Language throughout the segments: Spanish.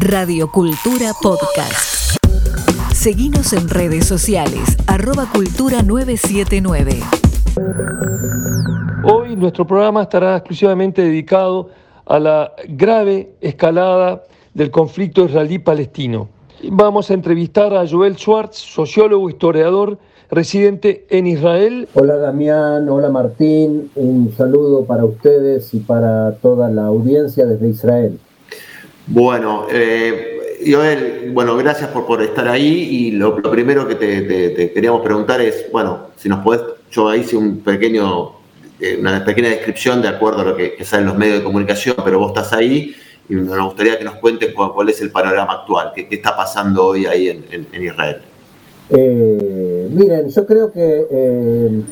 Radio Cultura Podcast. Seguimos en redes sociales, arroba cultura 979. Hoy nuestro programa estará exclusivamente dedicado a la grave escalada del conflicto israelí-palestino. Vamos a entrevistar a Joel Schwartz, sociólogo, historiador, residente en Israel. Hola Damián, hola Martín, un saludo para ustedes y para toda la audiencia desde Israel. Bueno, eh, Joel, bueno, gracias por, por estar ahí y lo, primero que te, queríamos preguntar es, bueno, si nos podés, yo hice un pequeño, eh, una pequeña descripción de acuerdo a lo que, que sale en los medios de comunicación, pero vos estás ahí y nos gustaría que nos cuentes cuál, es el panorama actual, qué, está pasando hoy ahí en, Israel. Eh, miren, yo creo que eh,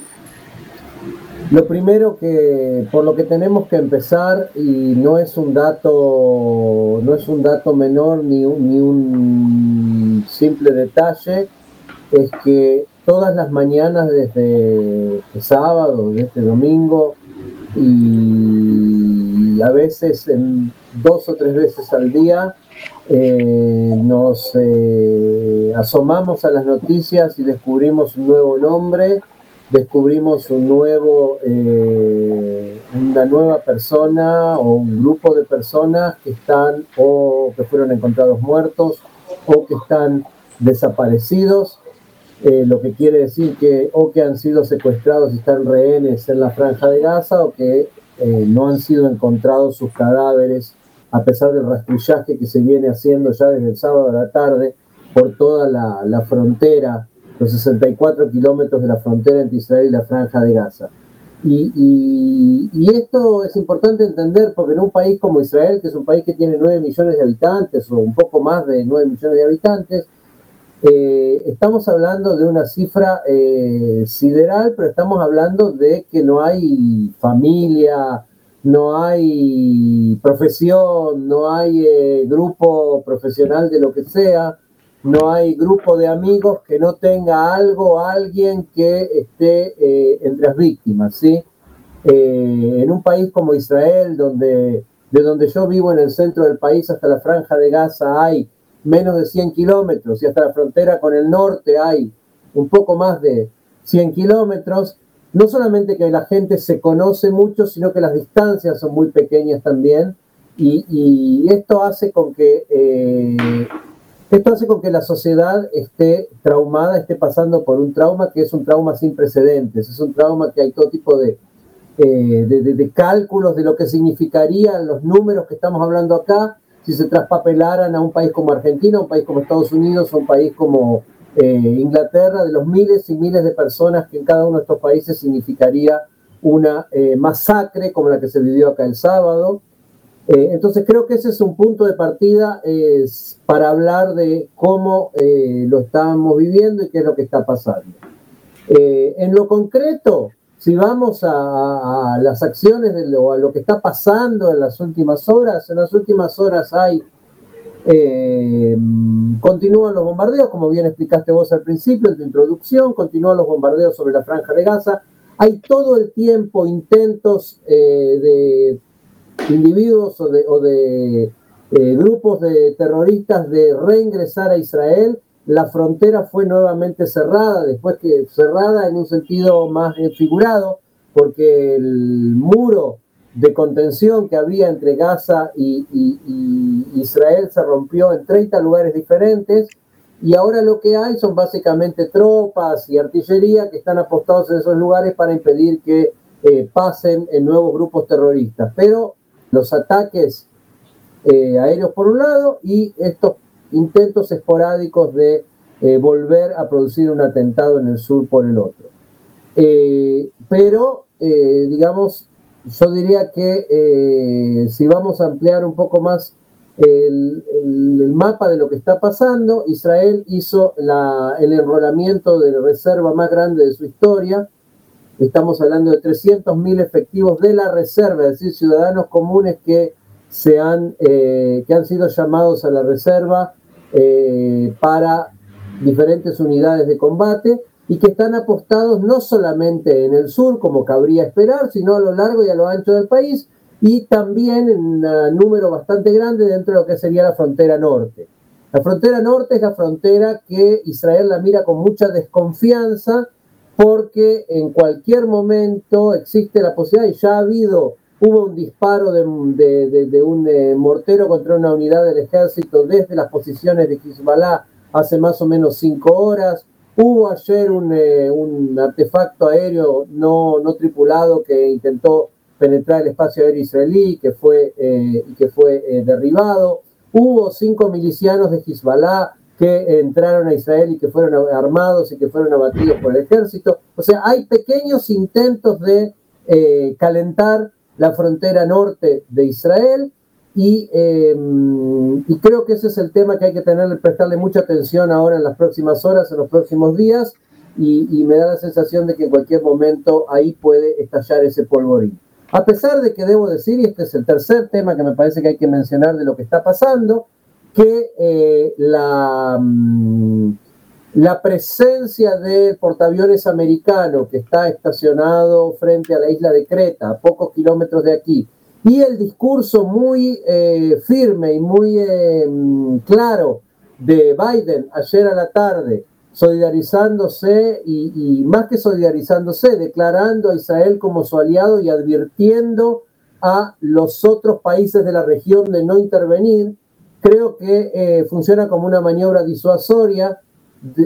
lo primero que por lo que tenemos que empezar y no es un dato no es un dato menor ni un, ni un simple detalle es que todas las mañanas desde sábado, desde domingo y a veces en dos o tres veces al día eh, nos eh, asomamos a las noticias y descubrimos un nuevo nombre descubrimos un nuevo, eh, una nueva persona o un grupo de personas que están o que fueron encontrados muertos o que están desaparecidos, eh, lo que quiere decir que o que han sido secuestrados y están rehenes en la franja de Gaza o que eh, no han sido encontrados sus cadáveres a pesar del rastrillaje que se viene haciendo ya desde el sábado a la tarde por toda la, la frontera los 64 kilómetros de la frontera entre Israel y la franja de Gaza. Y, esto es importante entender porque en un país como Israel, que es un país que tiene 9 millones de habitantes o un poco más de 9 millones de habitantes, eh, estamos hablando de una cifra eh, sideral, pero estamos hablando de que no hay familia, no hay profesión, no hay eh, grupo profesional de lo que sea, no hay grupo de amigos que no tenga algo, alguien que esté eh, entre las víctimas, ¿sí? Eh, en un país como Israel, donde, de donde yo vivo en el centro del país hasta la franja de Gaza hay menos de 100 kilómetros y hasta la frontera con el norte hay un poco más de 100 kilómetros, no solamente que la gente se conoce mucho, sino que las distancias son muy pequeñas también y, esto hace con que... Eh, esto hace con que la sociedad esté traumada, esté pasando por un trauma que es un trauma sin precedentes, es un trauma que hay todo tipo de, eh, cálculos de lo que significarían los números que estamos hablando acá. Si se traspapelaran a un país como Argentina, un país como Estados Unidos, un país como eh, Inglaterra, de los miles y miles de personas que en cada uno de estos países significaría una eh, masacre como la que se vivió acá el sábado, eh, entonces creo que ese es un punto de partida para hablar de cómo eh, lo estamos viviendo y qué es lo que está pasando. Eh, en lo concreto, si vamos a, las acciones de lo, a lo que está pasando en las últimas horas, en las últimas horas hay continúan los bombardeos, como bien explicaste vos al principio en tu introducción, continúan los bombardeos sobre la franja de Gaza. Hay todo el tiempo intentos de individuos o de, eh, grupos de terroristas de reingresar a Israel. La frontera fue nuevamente cerrada, después que cerrada en un sentido más figurado, porque el muro de contención que había entre Gaza y, Israel se rompió en 30 lugares diferentes y ahora lo que hay son básicamente tropas y artillería que están apostados en esos lugares para impedir que eh, pasen en nuevos grupos terroristas. Pero los ataques eh, aéreos por un lado y estos intentos esporádicos de eh, volver a producir un atentado en el sur por el otro. Eh, pero, digamos, yo diría que si vamos a ampliar un poco más el, mapa de lo que está pasando, Israel hizo el enrolamiento de reserva más grande de su historia, Estamos hablando de 300.000 efectivos de la reserva, es decir, ciudadanos comunes que, se han, eh, que han sido llamados a la reserva eh, para diferentes unidades de combate y que están apostados no solamente en el sur, como cabría esperar, sino a lo largo y a lo ancho del país, y también en un número bastante grande dentro de lo que sería la frontera norte. La frontera norte es la frontera que Israel la mira con mucha desconfianza porque en cualquier momento existe la posibilidad, y ya ha habido, hubo un disparo de, un eh, mortero contra una unidad del ejército desde las posiciones de Hezbollah hace más o menos cinco horas, hubo ayer un, eh, artefacto aéreo no, no tripulado que intentó penetrar el espacio aéreo israelí que fue, eh, que fue eh, derribado. Hubo cinco milicianos de Hezbollah que entraron a Israel y que fueron armados y que fueron abatidos por el ejército. O sea, hay pequeños intentos de eh, calentar la frontera norte de Israel y, y, creo que ese es el tema que hay que tener, prestarle mucha atención ahora en las próximas horas, en los próximos días, y, y me da la sensación de que en cualquier momento ahí puede estallar ese polvorín. A pesar de que debo decir, y este es el tercer tema que me parece que hay que mencionar de lo que está pasando, que eh, la, mm, la presencia del portaaviones americano que está estacionado frente a la isla de Creta, a pocos kilómetros de aquí, y el discurso muy eh, firme y muy eh, mm, claro de Biden ayer a la tarde solidarizándose y, más que solidarizándose, declarando a Israel como su aliado y advirtiendo a los otros países de la región de no intervenir, creo que eh, funciona como una maniobra disuasoria,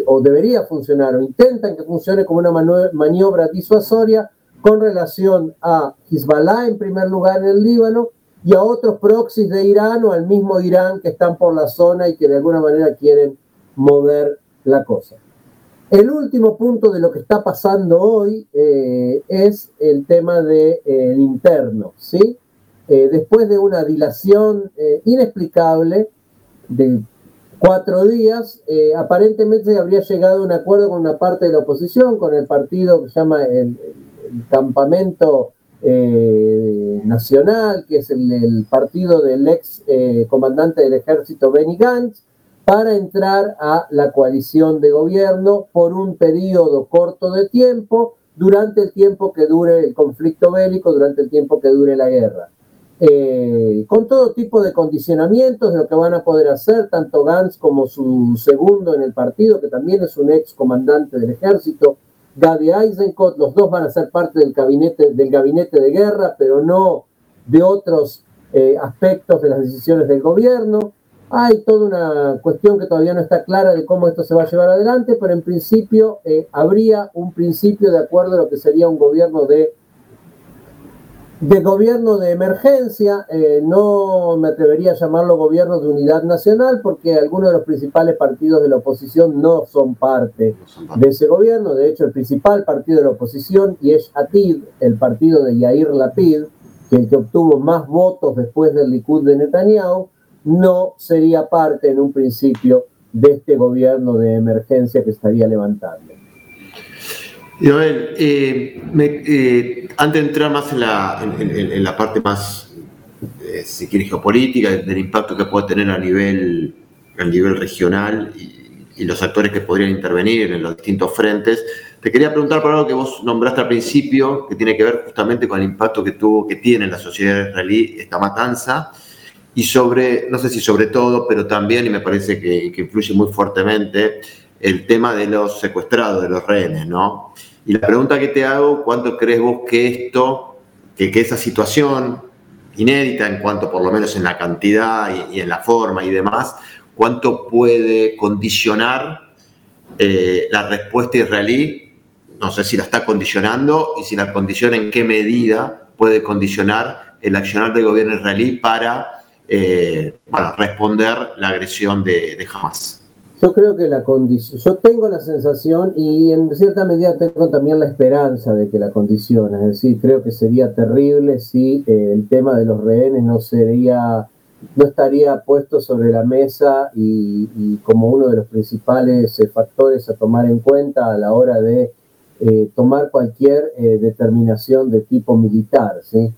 o debería funcionar, o intentan que funcione como una maniobra disuasoria con relación a Hezbollah en primer lugar en el Líbano y a otros proxies de Irán o al mismo Irán que están por la zona y que de alguna manera quieren mover la cosa. El último punto de lo que está pasando hoy eh, es el tema del de, eh, interno, ¿sí? Eh, después de una dilación inexplicable de cuatro días, aparentemente se habría llegado a un acuerdo con una parte de la oposición, con el partido que se llama el, Campamento Nacional, que es el, el partido del ex comandante del ejército Benny Gantz, para entrar a la coalición de gobierno por un periodo corto de tiempo, durante el tiempo que dure el conflicto bélico, durante el tiempo que dure la guerra. Eh, con todo tipo de condicionamientos de lo que van a poder hacer tanto Gantz como su segundo en el partido, que también es un ex comandante del ejército, Gadi Eisenkot, los dos van a ser parte del gabinete, del gabinete de guerra, pero no de otros eh, aspectos de las decisiones del gobierno. Hay toda una cuestión que todavía no está clara de cómo esto se va a llevar adelante, pero en principio eh, habría un principio de acuerdo a lo que sería un gobierno de, de gobierno de emergencia. Eh, no me atrevería a llamarlo gobierno de unidad nacional porque algunos de los principales partidos de la oposición no son parte de ese gobierno. De hecho, el principal partido de la oposición, y es Atid, el partido de Yair Lapid, que el que obtuvo más votos después del Likud de Netanyahu, no sería parte en un principio de este gobierno de emergencia que estaría levantando. Eh, eh, antes de entrar más en la, parte más, eh, si quieres, geopolítica, del impacto que puede tener a nivel, a nivel regional y, los actores que podrían intervenir en los distintos frentes, te quería preguntar por algo que vos nombraste al principio, que tiene que ver justamente con el impacto que tuvo, que tiene en la sociedad israelí esta matanza, y sobre, no sé si sobre todo, pero también, y me parece que, influye muy fuertemente, el tema de los secuestrados, de los rehenes, ¿no? Y la pregunta que te hago, ¿cuánto crees vos que esto, que, que esa situación inédita en cuanto por lo menos en la cantidad y, en la forma y demás, cuánto puede condicionar eh, la respuesta israelí? No sé si la está condicionando y si la condiciona en qué medida puede condicionar el accionar del gobierno israelí para eh, para responder la agresión de, de, Hamas. Yo creo que la condición, yo tengo la sensación y en cierta medida tengo también la esperanza de que la condiciona, es decir, creo que sería terrible si eh, el tema de los rehenes no sería, no estaría puesto sobre la mesa y, como uno de los principales eh, factores a tomar en cuenta a la hora de tomar cualquier determinación de tipo militar, ¿sí?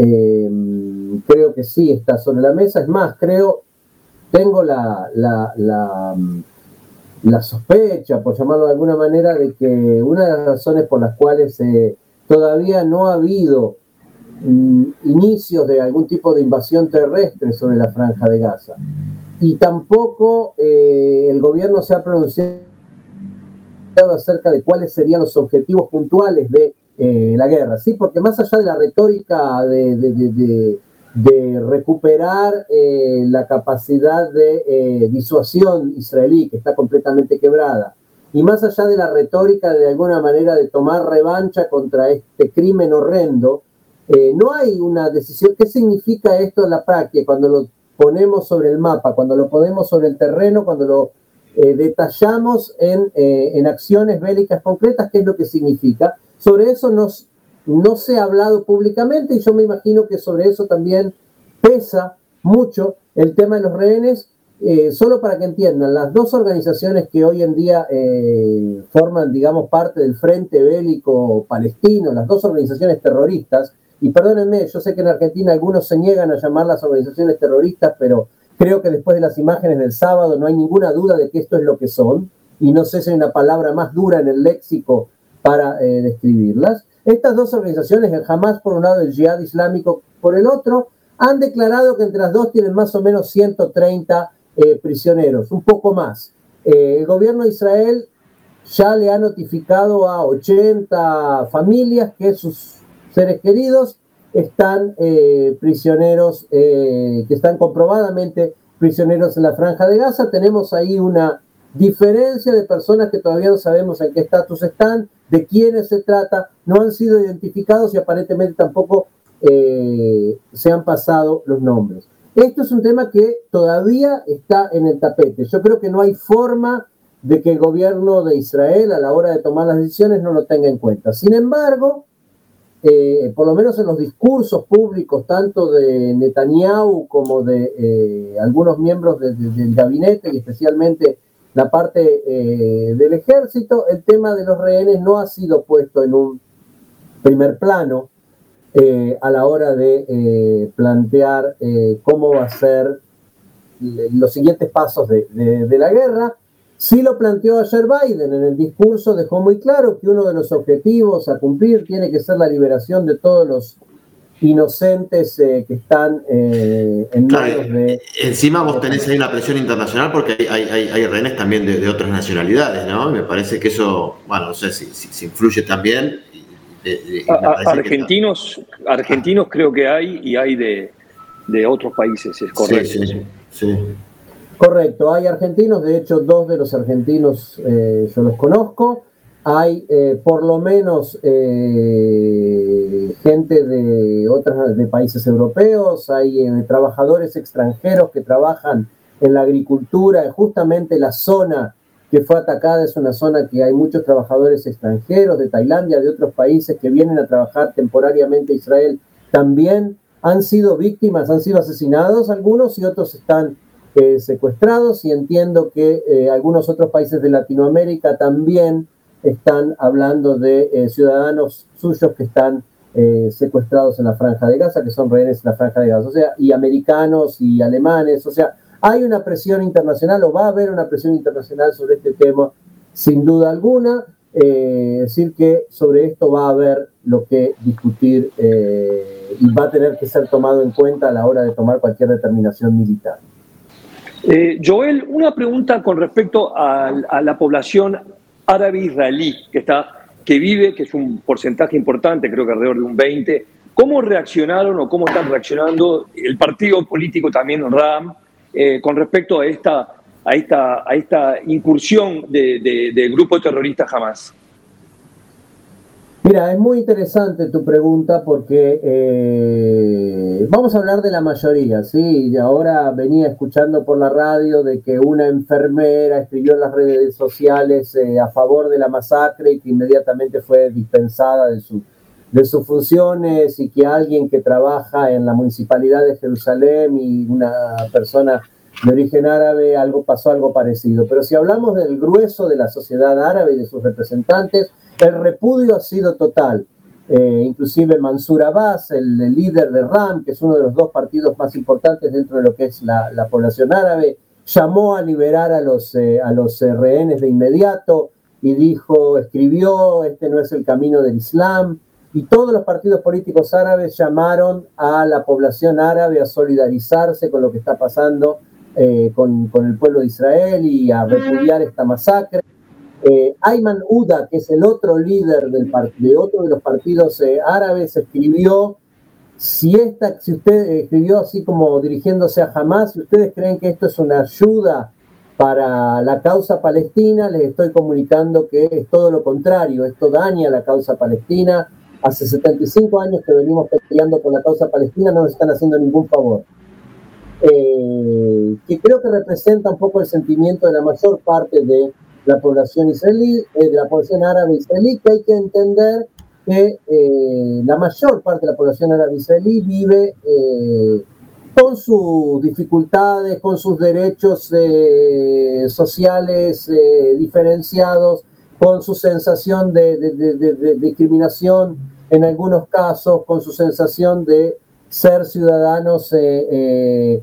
Eh, creo que sí está sobre la mesa. Es más, creo, tengo la, la, sospecha, por llamarlo de alguna manera, de que una de las razones por las cuales eh, todavía no ha habido mm, inicios de algún tipo de invasión terrestre sobre la franja de Gaza. Y tampoco eh, el gobierno se ha pronunciado acerca de cuáles serían los objetivos puntuales de eh, la guerra, ¿sí? Porque más allá de la retórica de, recuperar eh, la capacidad de eh, disuasión israelí, que está completamente quebrada, y más allá de la retórica de alguna manera de tomar revancha contra este crimen horrendo, no hay una decisión. ¿Qué significa esto en la práctica cuando lo ponemos sobre el mapa, cuando lo ponemos sobre el terreno, cuando lo detallamos en, en acciones bélicas concretas? ¿Qué es lo que significa? Sobre eso no se ha hablado públicamente y yo me imagino que sobre eso también pesa mucho el tema de los rehenes. Eh, solo para que entiendan, las dos organizaciones que hoy en día eh, forman, digamos, parte del Frente Bélico Palestino, las dos organizaciones terroristas, y perdónenme, yo sé que en Argentina algunos se niegan a llamar las organizaciones terroristas, pero creo que después de las imágenes del sábado no hay ninguna duda de que esto es lo que son, y no sé si hay una palabra más dura en el léxico para eh, describirlas. Estas dos organizaciones, el Hamas por un lado y el Jihad Islámico por el otro, han declarado que entre las dos tienen más o menos 130 eh, prisioneros, un poco más. Eh, el gobierno de Israel ya le ha notificado a 80 familias que sus seres queridos están prisioneros, que están comprobadamente prisioneros en la franja de Gaza. Tenemos ahí una diferencia de personas que todavía no sabemos en qué estatus están, de quiénes se trata, no han sido identificados y aparentemente tampoco eh, se han pasado los nombres. Esto es un tema que todavía está en el tapete. Yo creo que no hay forma de que el gobierno de Israel a la hora de tomar las decisiones no lo tenga en cuenta. Sin embargo, eh, por lo menos en los discursos públicos, tanto de Netanyahu como de eh, algunos miembros del gabinete y especialmente la parte eh, del ejército, el tema de los rehenes no ha sido puesto en un primer plano eh, a la hora de eh, plantear cómo va a ser los siguientes pasos de, de, la guerra. Sí lo planteó ayer Biden en el discurso, dejó muy claro que uno de los objetivos a cumplir tiene que ser la liberación de todos los inocentes eh, que están eh, en manos de... Encima vos tenés ahí una presión internacional porque hay, hay, rehenes también de, otras nacionalidades, ¿no? Me parece que eso, bueno, no sé si, influye también. argentinos, argentinos creo que hay y hay de, otros países, es correcto. Sí, sí, Correcto, hay argentinos, de hecho dos de los argentinos eh, yo los conozco hay eh, por lo menos eh, gente de otras de países europeos, hay eh, trabajadores extranjeros que trabajan en la agricultura, justamente la zona que fue atacada es una zona que hay muchos trabajadores extranjeros de Tailandia, de otros países que vienen a trabajar temporariamente a Israel, también. Han sido víctimas, han sido asesinados algunos y otros están secuestrados y entiendo que algunos otros países de Latinoamérica también están hablando de eh, ciudadanos suyos que están eh, secuestrados en la franja de Gaza, que son rehenes en la franja de Gaza, o sea, y americanos y alemanes, o sea, hay una presión internacional o va a haber una presión internacional sobre este tema, sin duda alguna, eh, decir que sobre esto va a haber lo que discutir y va a tener que ser tomado en cuenta a la hora de tomar cualquier determinación militar. Joel, una pregunta con respecto a la población árabe-israelí que, está, que vive, que es un porcentaje importante, creo que alrededor de un 20. ¿Cómo reaccionaron o cómo están reaccionando el partido político también RAM eh, con respecto a esta, a esta, a esta incursión del grupo terrorista Hamas? Mira, es muy interesante tu pregunta porque eh, vamos a hablar de la mayoría, ¿sí? Y ahora venía escuchando por la radio de que una enfermera escribió en las redes sociales eh, a favor de la masacre y que inmediatamente fue dispensada de, su, de sus funciones y que alguien que trabaja en la municipalidad de Jerusalén y una persona de origen árabe, algo pasó algo parecido. Pero si hablamos del grueso de la sociedad árabe y de sus representantes, el repudio ha sido total. Eh, inclusive Mansur Abbas, el, líder de RAM, que es uno de los dos partidos más importantes dentro de lo que es la, población árabe, llamó a liberar a los, eh, a los eh, rehenes de inmediato y dijo, escribió, este no es el camino del Islam. y todos los partidos políticos árabes llamaron a la población árabe a solidarizarse con lo que está pasando eh, con, el pueblo de Israel y a repudiar esta masacre. Eh, Ayman Uda, que es el otro líder de otro de los partidos eh, árabes, escribió, si, esta, si usted escribió así como dirigiéndose a Hamas, si ustedes creen que esto es una ayuda para la causa palestina, les estoy comunicando que es todo lo contrario, esto daña la causa palestina. Hace 75 años que venimos peleando por la causa palestina, no nos están haciendo ningún favor. Eh, que creo que representa un poco el sentimiento de la mayor parte de la población israelí, eh, de la población árabe israelí, que hay que entender que eh, la mayor parte de la población árabe israelí vive con sus dificultades, con sus derechos sociales diferenciados, con su sensación de, discriminación en algunos casos, con su sensación de ser ciudadanos de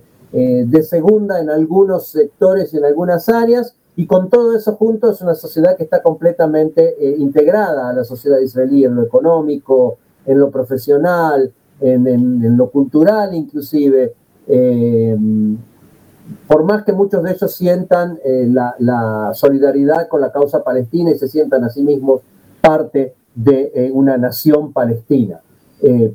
segunda en algunos sectores y en algunas áreas, y con todo eso junto es una sociedad que está completamente eh, integrada a la sociedad israelí en lo económico, en lo profesional, en, lo cultural inclusive. Eh, por más que muchos de ellos sientan eh, la, solidaridad con la causa palestina y se sientan a sí mismos parte de una nación palestina,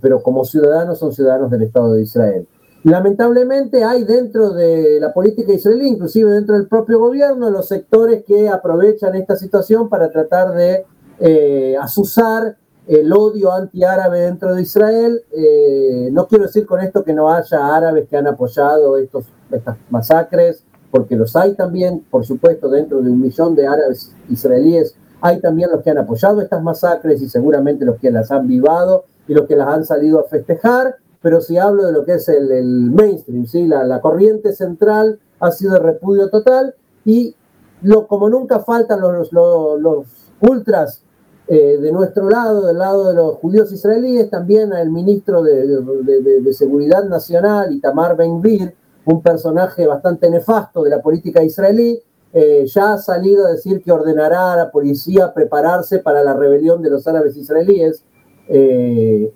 pero como ciudadanos son ciudadanos del Estado de Israel. Lamentablemente hay dentro de la política israelí, inclusive dentro del propio gobierno, los sectores que aprovechan esta situación para tratar de eh, asusar el odio antiárabe dentro de Israel. Eh, no quiero decir con esto que no haya árabes que han apoyado estos, estas masacres, porque los hay también, por supuesto, dentro de un millón de árabes israelíes, hay también los que han apoyado estas masacres y seguramente los que las han vivado y los que las han salido a festejar pero si hablo de lo que es el, mainstream, ¿sí? La, corriente central ha sido de repudio total y lo, como nunca faltan los, los, ultras eh, de nuestro lado, del lado de los judíos israelíes, también el ministro de, Seguridad Nacional, Itamar Ben-Gvir, un personaje bastante nefasto de la política israelí, eh, ya ha salido a decir que ordenará a la policía prepararse para la rebelión de los árabes israelíes. Eh,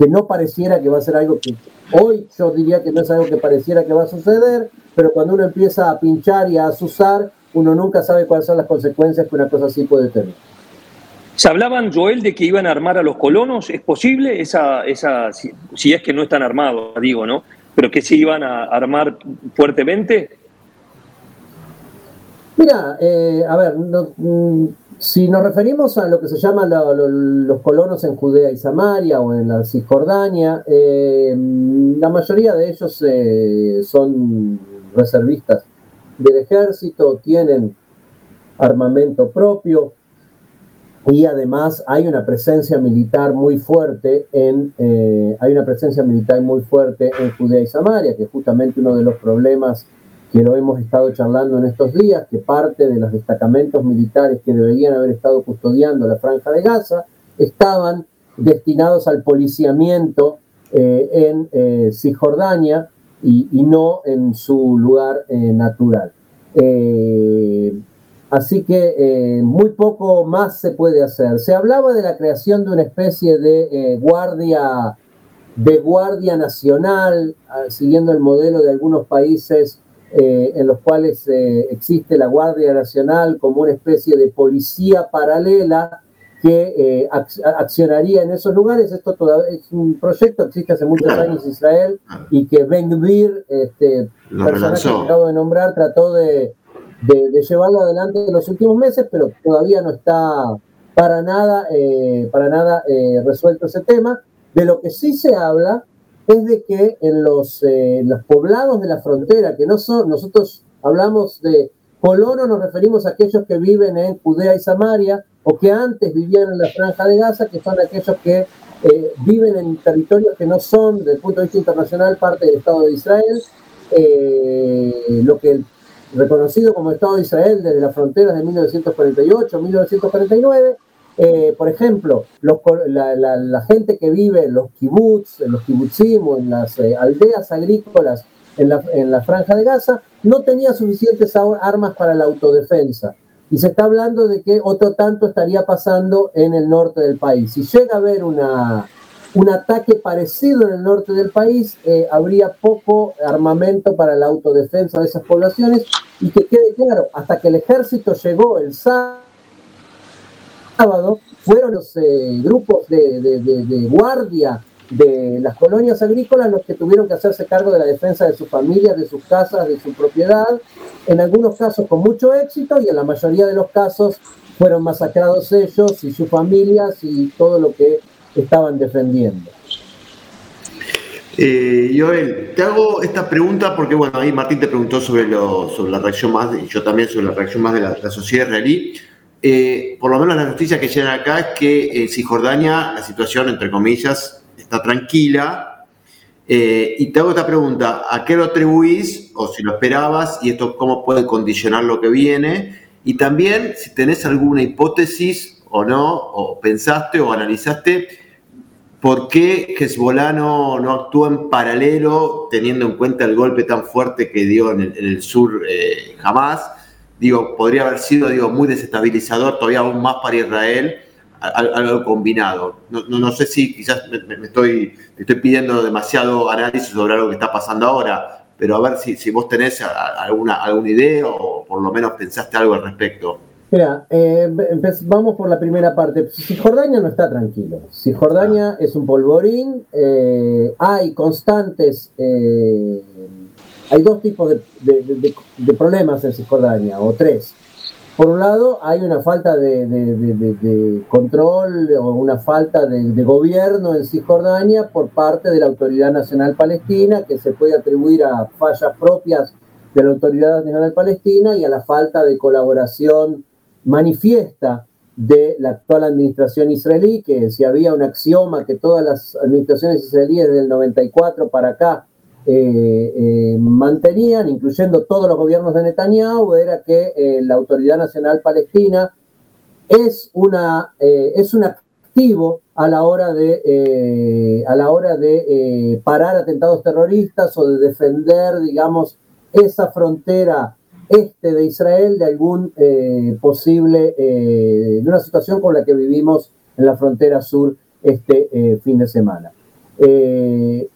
que no pareciera que va a ser algo que hoy yo diría que no es algo que pareciera que va a suceder, pero cuando uno empieza a pinchar y a asusar, uno nunca sabe cuáles son las consecuencias que una cosa así puede tener. Se hablaban, Joel, de que iban a armar a los colonos. ¿Es posible esa, esa si, es que no están armados, digo, ¿no? Pero que se iban a armar fuertemente. Mira, eh, a ver, no, mm, si nos referimos a lo que se llama los colonos en Judea y Samaria o en la Cisjordania, eh, la mayoría de ellos eh, son reservistas del ejército, tienen armamento propio y además hay una presencia militar muy fuerte en eh, hay una presencia militar muy fuerte en Judea y Samaria, que es justamente uno de los problemas que lo hemos estado charlando en estos días, que parte de los destacamentos militares que deberían haber estado custodiando la franja de Gaza estaban destinados al policiamiento eh, en eh, Cisjordania y, no en su lugar eh, natural. así que muy poco más se puede hacer. Se hablaba de la creación de una especie de guardia de guardia nacional, ah, siguiendo el modelo de algunos países eh, en los cuales eh, existe la Guardia Nacional como una especie de policía paralela que eh, accionaría en esos lugares. Esto todavía es un proyecto que existe hace muchos años en Israel y que Ben Gvir, este personaje que acabo de nombrar, trató de, llevarlo adelante en los últimos meses, pero todavía no está para nada, para nada resuelto ese tema. De lo que sí se habla es de que en los, eh, los poblados de la frontera, que no son, nosotros hablamos de colonos, nos referimos a aquellos que viven en Judea y Samaria, o que antes vivían en la franja de Gaza, que son aquellos que eh, viven en territorios que no son, desde el punto de vista internacional, parte del Estado de Israel, eh, lo que reconocido como Estado de Israel desde las fronteras de 1948, 1949, eh, por ejemplo, la, gente que vive en los kibbutz, en los kibbutzim o en las eh, aldeas agrícolas en la, franja de Gaza, no tenía suficientes armas para la autodefensa. Y se está hablando de que otro tanto estaría pasando en el norte del país. Si llega a haber una, un ataque parecido en el norte del país, eh, habría poco armamento para la autodefensa de esas poblaciones. Y que quede claro, hasta que el ejército llegó el sábado, fueron los eh, grupos de, guardia de las colonias agrícolas los que tuvieron que hacerse cargo de la defensa de sus familias, de sus casas, de su propiedad, en algunos casos con mucho éxito y en la mayoría de los casos fueron masacrados ellos y sus familias y todo lo que estaban defendiendo. Eh, Joel, te hago esta pregunta porque, bueno, ahí Martín te preguntó sobre, lo, sobre la reacción más, y yo también sobre la reacción más de la, sociedad israelí. Eh, por lo menos la noticia que llegan acá es que en Cisjordania la situación, entre comillas, está tranquila. Eh, y te hago esta pregunta, ¿a qué lo atribuís o si lo esperabas y esto cómo puede condicionar lo que viene? Y también si tenés alguna hipótesis o no, o pensaste o analizaste por qué Hezbollah no, no actúa en paralelo teniendo en cuenta el golpe tan fuerte que dio en el, sur eh, jamás. Digo, podría haber sido digo, muy desestabilizador, todavía aún más para Israel, algo combinado. No, no, sé si quizás me, estoy, estoy pidiendo demasiado análisis sobre algo que está pasando ahora, pero a ver si, si vos tenés alguna, alguna idea o por lo menos pensaste algo al respecto. Mira, eh, vamos por la primera parte. Cisjordania no está tranquilo. Cisjordania es un polvorín. Eh, hay constantes. Eh, hay dos tipos de, problemas en Cisjordania, o tres. Por un lado, hay una falta de, control o una falta de, gobierno en Cisjordania por parte de la Autoridad Nacional Palestina, que se puede atribuir a fallas propias de la Autoridad Nacional Palestina y a la falta de colaboración manifiesta de la actual administración israelí, que si había un axioma que todas las administraciones israelíes del 94 para acá eh, eh, mantenían, incluyendo todos los gobiernos de Netanyahu, era que eh, la Autoridad Nacional Palestina es, una, es un activo a la hora de, a la hora de parar atentados terroristas o de defender, digamos, esa frontera este de Israel de algún posible, de una situación con la que vivimos en la frontera sur este fin de semana.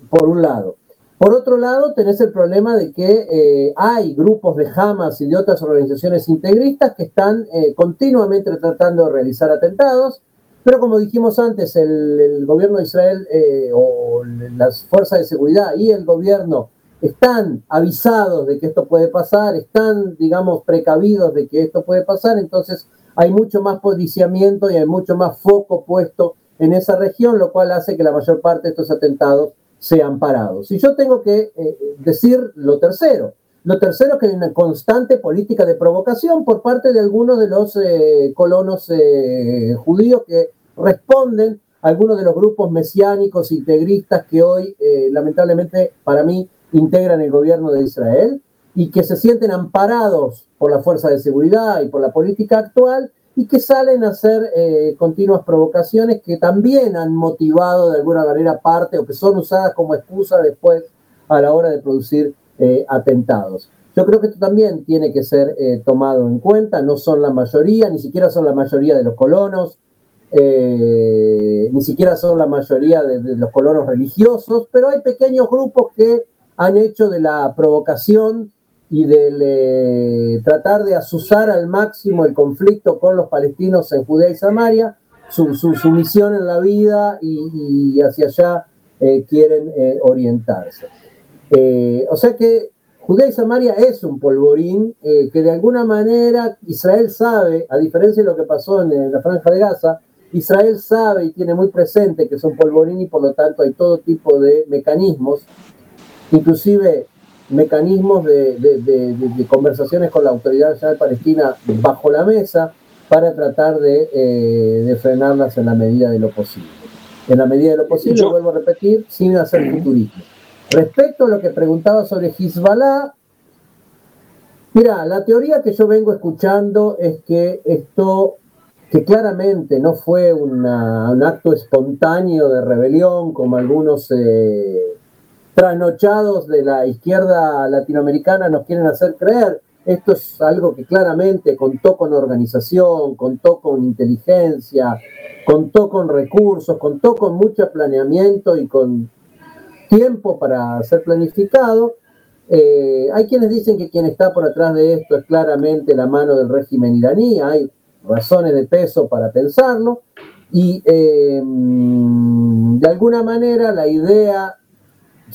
por un lado. Por otro lado, tenés el problema de que hay grupos de Hamas y de otras organizaciones integristas que están continuamente tratando de realizar atentados, pero como dijimos antes, el, gobierno de Israel o las fuerzas de seguridad y el gobierno están avisados de que esto puede pasar, están, digamos, precavidos de que esto puede pasar, entonces hay mucho más policiamiento y hay mucho más foco puesto en esa región, lo cual hace que la mayor parte de estos atentados sean parados. Y yo tengo que eh, decir lo tercero. Lo tercero es que hay una constante política de provocación por parte de algunos de los eh, colonos eh, judíos que responden a algunos de los grupos mesiánicos integristas que hoy, lamentablemente, para mí, integran el gobierno de Israel y que se sienten amparados por la fuerza de seguridad y por la política actual y que salen a hacer eh, continuas provocaciones que también han motivado de alguna manera parte o que son usadas como excusa después a la hora de producir eh, atentados. Yo creo que esto también tiene que ser eh, tomado en cuenta, no son la mayoría, ni siquiera son la mayoría de los colonos, ni siquiera son la mayoría de los colonos religiosos, pero hay pequeños grupos que han hecho de la provocación y del eh, tratar de asusar al máximo el conflicto con los palestinos en Judea y Samaria, su, misión en la vida y, hacia allá eh, quieren eh, orientarse. o sea que Judea y Samaria es un polvorín que de alguna manera Israel sabe, a diferencia de lo que pasó en la franja de Gaza, Israel sabe y tiene muy presente que es un polvorín y por lo tanto hay todo tipo de mecanismos inclusive mecanismos de, conversaciones con la Autoridad Nacional Palestina bajo la mesa para tratar eh, de, frenarlas en la medida de lo posible. En la medida de lo posible, vuelvo a repetir, sin hacer futurismo. Respecto a lo que preguntaba sobre Hezbollah, mira, la teoría que yo vengo escuchando es que esto, que claramente no fue un acto espontáneo de rebelión, como algunos eh, trasnochados de la izquierda latinoamericana nos quieren hacer creer, esto es algo que claramente contó con organización, contó con inteligencia, contó con recursos, contó con mucho planeamiento y con tiempo para ser planificado. Eh, hay quienes dicen que quien está por atrás de esto es claramente la mano del régimen iraní, hay razones de peso para pensarlo, y eh, de alguna manera la idea,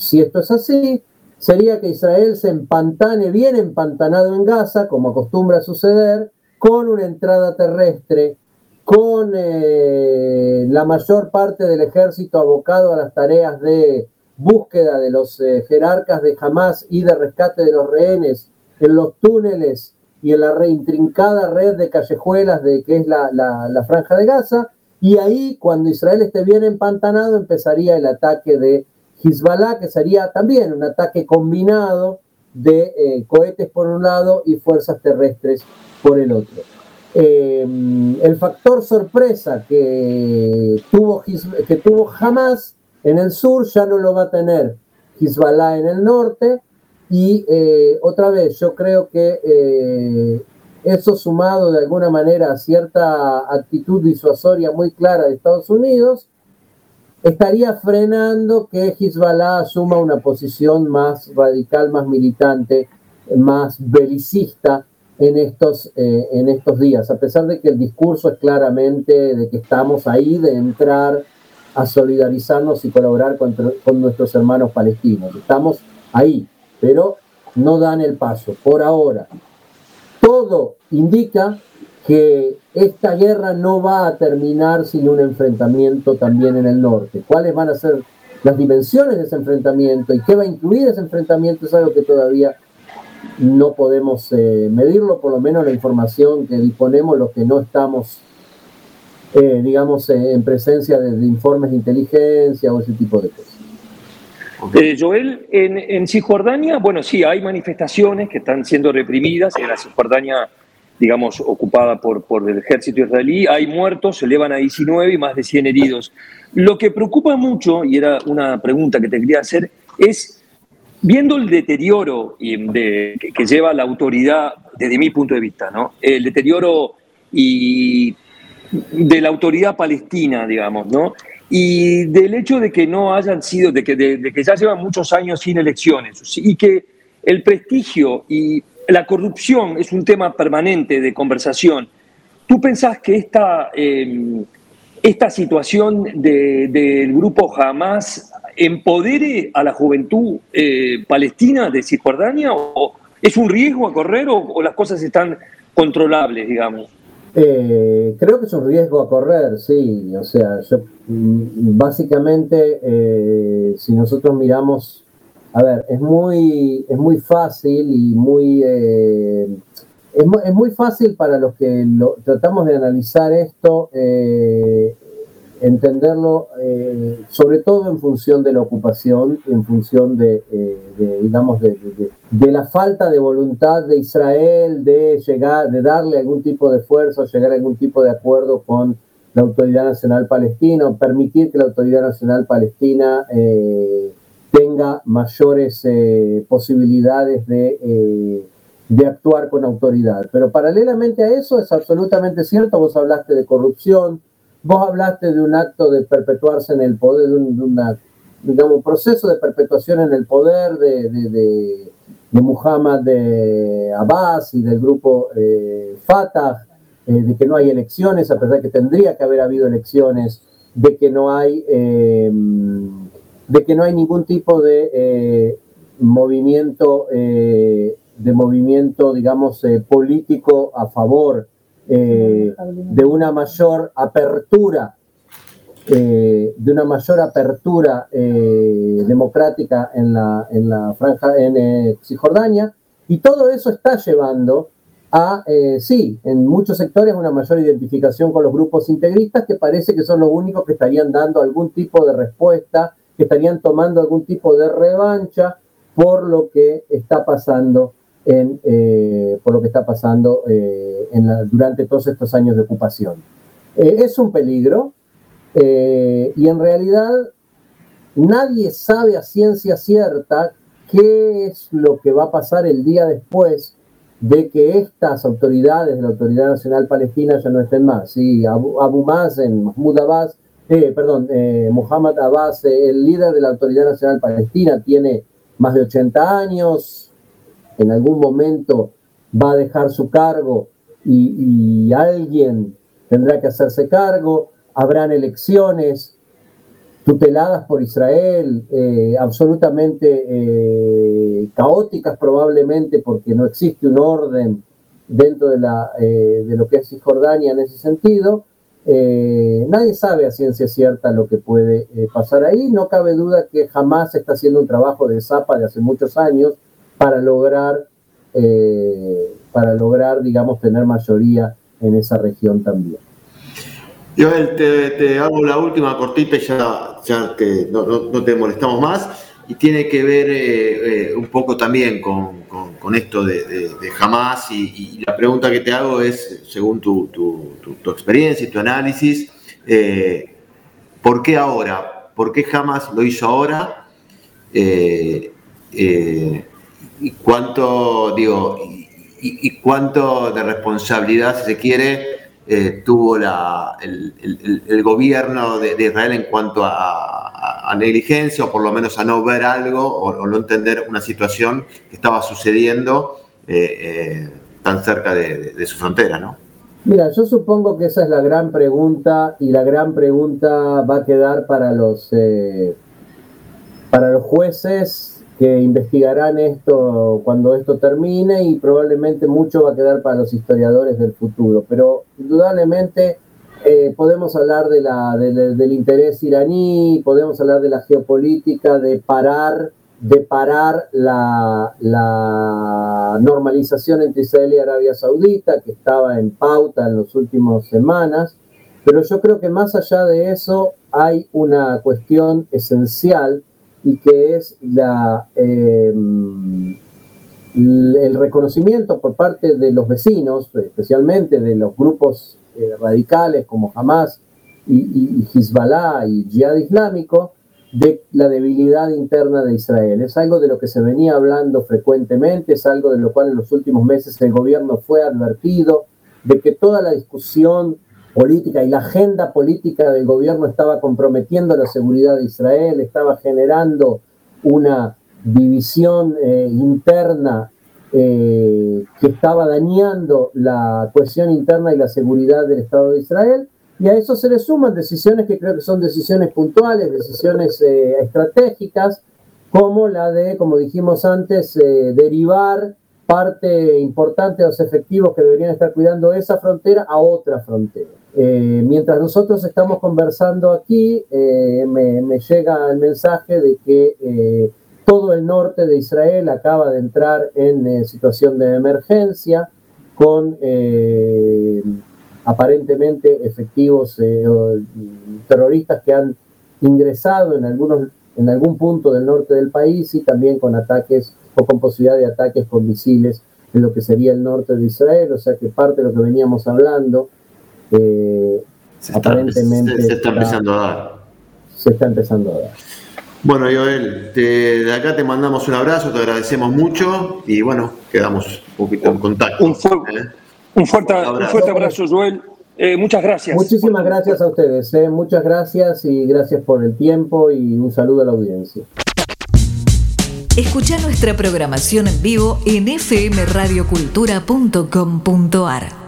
si esto es así, sería que Israel se empantane bien empantanado en Gaza, como acostumbra suceder, con una entrada terrestre, con eh, la mayor parte del ejército abocado a las tareas de búsqueda de los eh, jerarcas de Hamas y de rescate de los rehenes en los túneles y en la reintrincada red de callejuelas de que es la, la franja de Gaza. Y ahí, cuando Israel esté bien empantanado, empezaría el ataque de Hezbollah, que sería también un ataque combinado de eh, cohetes por un lado y fuerzas terrestres por el otro. Em, el factor sorpresa que tuvo, que tuvo Hamas en el sur ya no lo va a tener Hezbollah en el norte y eh, otra vez yo creo que eh, eso sumado de alguna manera a cierta actitud disuasoria muy clara de Estados Unidos estaría frenando que Hezbollah asuma una posición más radical, más militante, más belicista en estos, eh, en estos días, a pesar de que el discurso es claramente de que estamos ahí, de entrar a solidarizarnos y colaborar con, con nuestros hermanos palestinos. Estamos ahí, pero no dan el paso por ahora. Todo indica que esta guerra no va a terminar sin un enfrentamiento también en el norte. ¿Cuáles van a ser las dimensiones de ese enfrentamiento y qué va a incluir ese enfrentamiento? Es algo que todavía no podemos eh, medirlo, por lo menos la información que disponemos, los que no estamos, eh, digamos, eh, en presencia de, informes de inteligencia o ese tipo de cosas. Joel, en, en Cisjordania, bueno, sí, hay manifestaciones que están siendo reprimidas en la Cisjordania digamos, ocupada por, por el ejército israelí. Hay muertos, se elevan a 19 y más de 100 heridos. Lo que preocupa mucho, y era una pregunta que te quería hacer, es, viendo el deterioro de, que, lleva la autoridad, desde mi punto de vista, ¿no? el deterioro y de la autoridad palestina, digamos, ¿no? y del hecho de que no hayan sido, de que, de que ya llevan muchos años sin elecciones, y que el prestigio y la corrupción es un tema permanente de conversación. ¿Tú pensás que esta, em, esta situación del grupo Hamas empodere a la juventud eh, palestina de Cisjordania o es un riesgo a correr o, las cosas están controlables, digamos? Eh, creo que es un riesgo a correr, sí. O sea, mm, básicamente, eh, si nosotros miramos a ver, es muy, es muy fácil y muy... Eh, es, muy fácil para los que tratamos de analizar esto, eh, entenderlo eh, sobre todo en función de la ocupación, en función de, digamos, de, de, la falta de voluntad de Israel de llegar, de darle algún tipo de fuerza o llegar a algún tipo de acuerdo con la Autoridad Nacional Palestina, o permitir que la Autoridad Nacional Palestina tenga mayores eh, posibilidades eh, de, actuar con autoridad. Pero paralelamente a eso es absolutamente cierto, vos hablaste de corrupción, vos hablaste de un acto de perpetuarse en el poder, de un digamos, proceso de perpetuación en el poder de, de, Muhammad de Abbas y del grupo eh, Fatah, de que no hay elecciones, a pesar de que tendría que haber habido elecciones, de que no hay de que no hay ningún tipo de eh, movimiento, eh, de movimiento, digamos, eh, político a favor de una mayor apertura, de una mayor apertura democrática en la, en la franja en Cisjordania, y todo eso está llevando a, sí, en muchos sectores una mayor identificación con los grupos integristas que parece que son los únicos que estarían dando algún tipo de respuesta estarían tomando algún tipo de revancha por lo que está pasando en, eh, por lo que está pasando eh, durante todos estos años de ocupación. Eh, es un peligro y en realidad nadie sabe a ciencia cierta qué es lo que va a pasar el día después de que estas autoridades de la Autoridad Nacional Palestina ya no estén más. Sí, Abu, Abu Mazen, Mahmoud Abbas, eh, perdón, eh, Abbas, eh, el líder de la Autoridad Nacional Palestina, tiene más de 80 años, en algún momento va a dejar su cargo y, alguien tendrá que hacerse cargo, habrán elecciones, tuteladas por Israel, eh, absolutamente caóticas probablemente porque no existe un orden dentro de, la, de lo que es Cisjordania en ese sentido. Nadie sabe a ciencia cierta lo que puede pasar ahí. No cabe duda que jamás está haciendo un trabajo de zapa de hace muchos años para lograr, para lograr, digamos, tener mayoría en esa región también. Joel, te, hago la última cortita ya, ya que no, te molestamos más. Y tiene que ver eh, eh, un poco también con, esto de, de, Hamas. Y, la pregunta que te hago es, según tu, experiencia y tu análisis, eh, ¿por qué ahora? ¿Por qué Hamas lo hizo ahora? y cuánto, digo, y cuánto de responsabilidad, se quiere, eh, tuvo el, gobierno de, Israel en cuanto a, negligencia o por lo menos a no ver algo o, no entender una situación que estaba sucediendo eh, eh, tan cerca de, su frontera, ¿no? Mira, yo supongo que esa es la gran pregunta y la gran pregunta va a quedar para los, para los jueces que investigarán esto cuando esto termine y probablemente mucho va a quedar para los historiadores del futuro. Pero indudablemente eh, podemos hablar de la, del interés iraní, podemos hablar de la geopolítica, de parar, de parar la, la normalización entre Israel y Arabia Saudita, que estaba en pauta en las últimas semanas. Pero yo creo que más allá de eso hay una cuestión esencial y que es la, eh, el reconocimiento por parte de los vecinos, especialmente de los grupos eh, radicales como Hamas y, y, Hezbollah y Jihad Islámico, de la debilidad interna de Israel. Es algo de lo que se venía hablando frecuentemente, es algo de lo cual en los últimos meses el gobierno fue advertido, de que toda la discusión política y la agenda política del gobierno estaba comprometiendo la seguridad de Israel, estaba generando una división eh, interna eh, que estaba dañando la cohesión interna y la seguridad del Estado de Israel. Y a eso se le suman decisiones que creo que son decisiones puntuales, decisiones eh, estratégicas, como la de, como dijimos antes, derivar parte importante de los efectivos que deberían estar cuidando esa frontera a otra frontera. Eh, mientras nosotros estamos conversando aquí, eh, me, llega el mensaje de que eh, todo el norte de Israel acaba de entrar en situación de emergencia con aparentemente efectivos terroristas que han ingresado en, algunos, en algún punto del norte del país y también con ataques o con posibilidad de ataques con misiles en lo que sería el norte de Israel, o sea que parte de lo que veníamos hablando, eh, se está, aparentemente... Se, está empezando a dar. Se está empezando a dar. Bueno, Joel, de acá te mandamos un abrazo, te agradecemos mucho y bueno, quedamos un poquito en contacto. Un, ¿eh? un, fuerte, abrazo, Joel. Eh, muchas gracias. Muchísimas gracias a ustedes, muchas gracias y gracias por el tiempo y un saludo a la audiencia. Escucha nuestra programación en vivo en fmradiocultura.com.ar.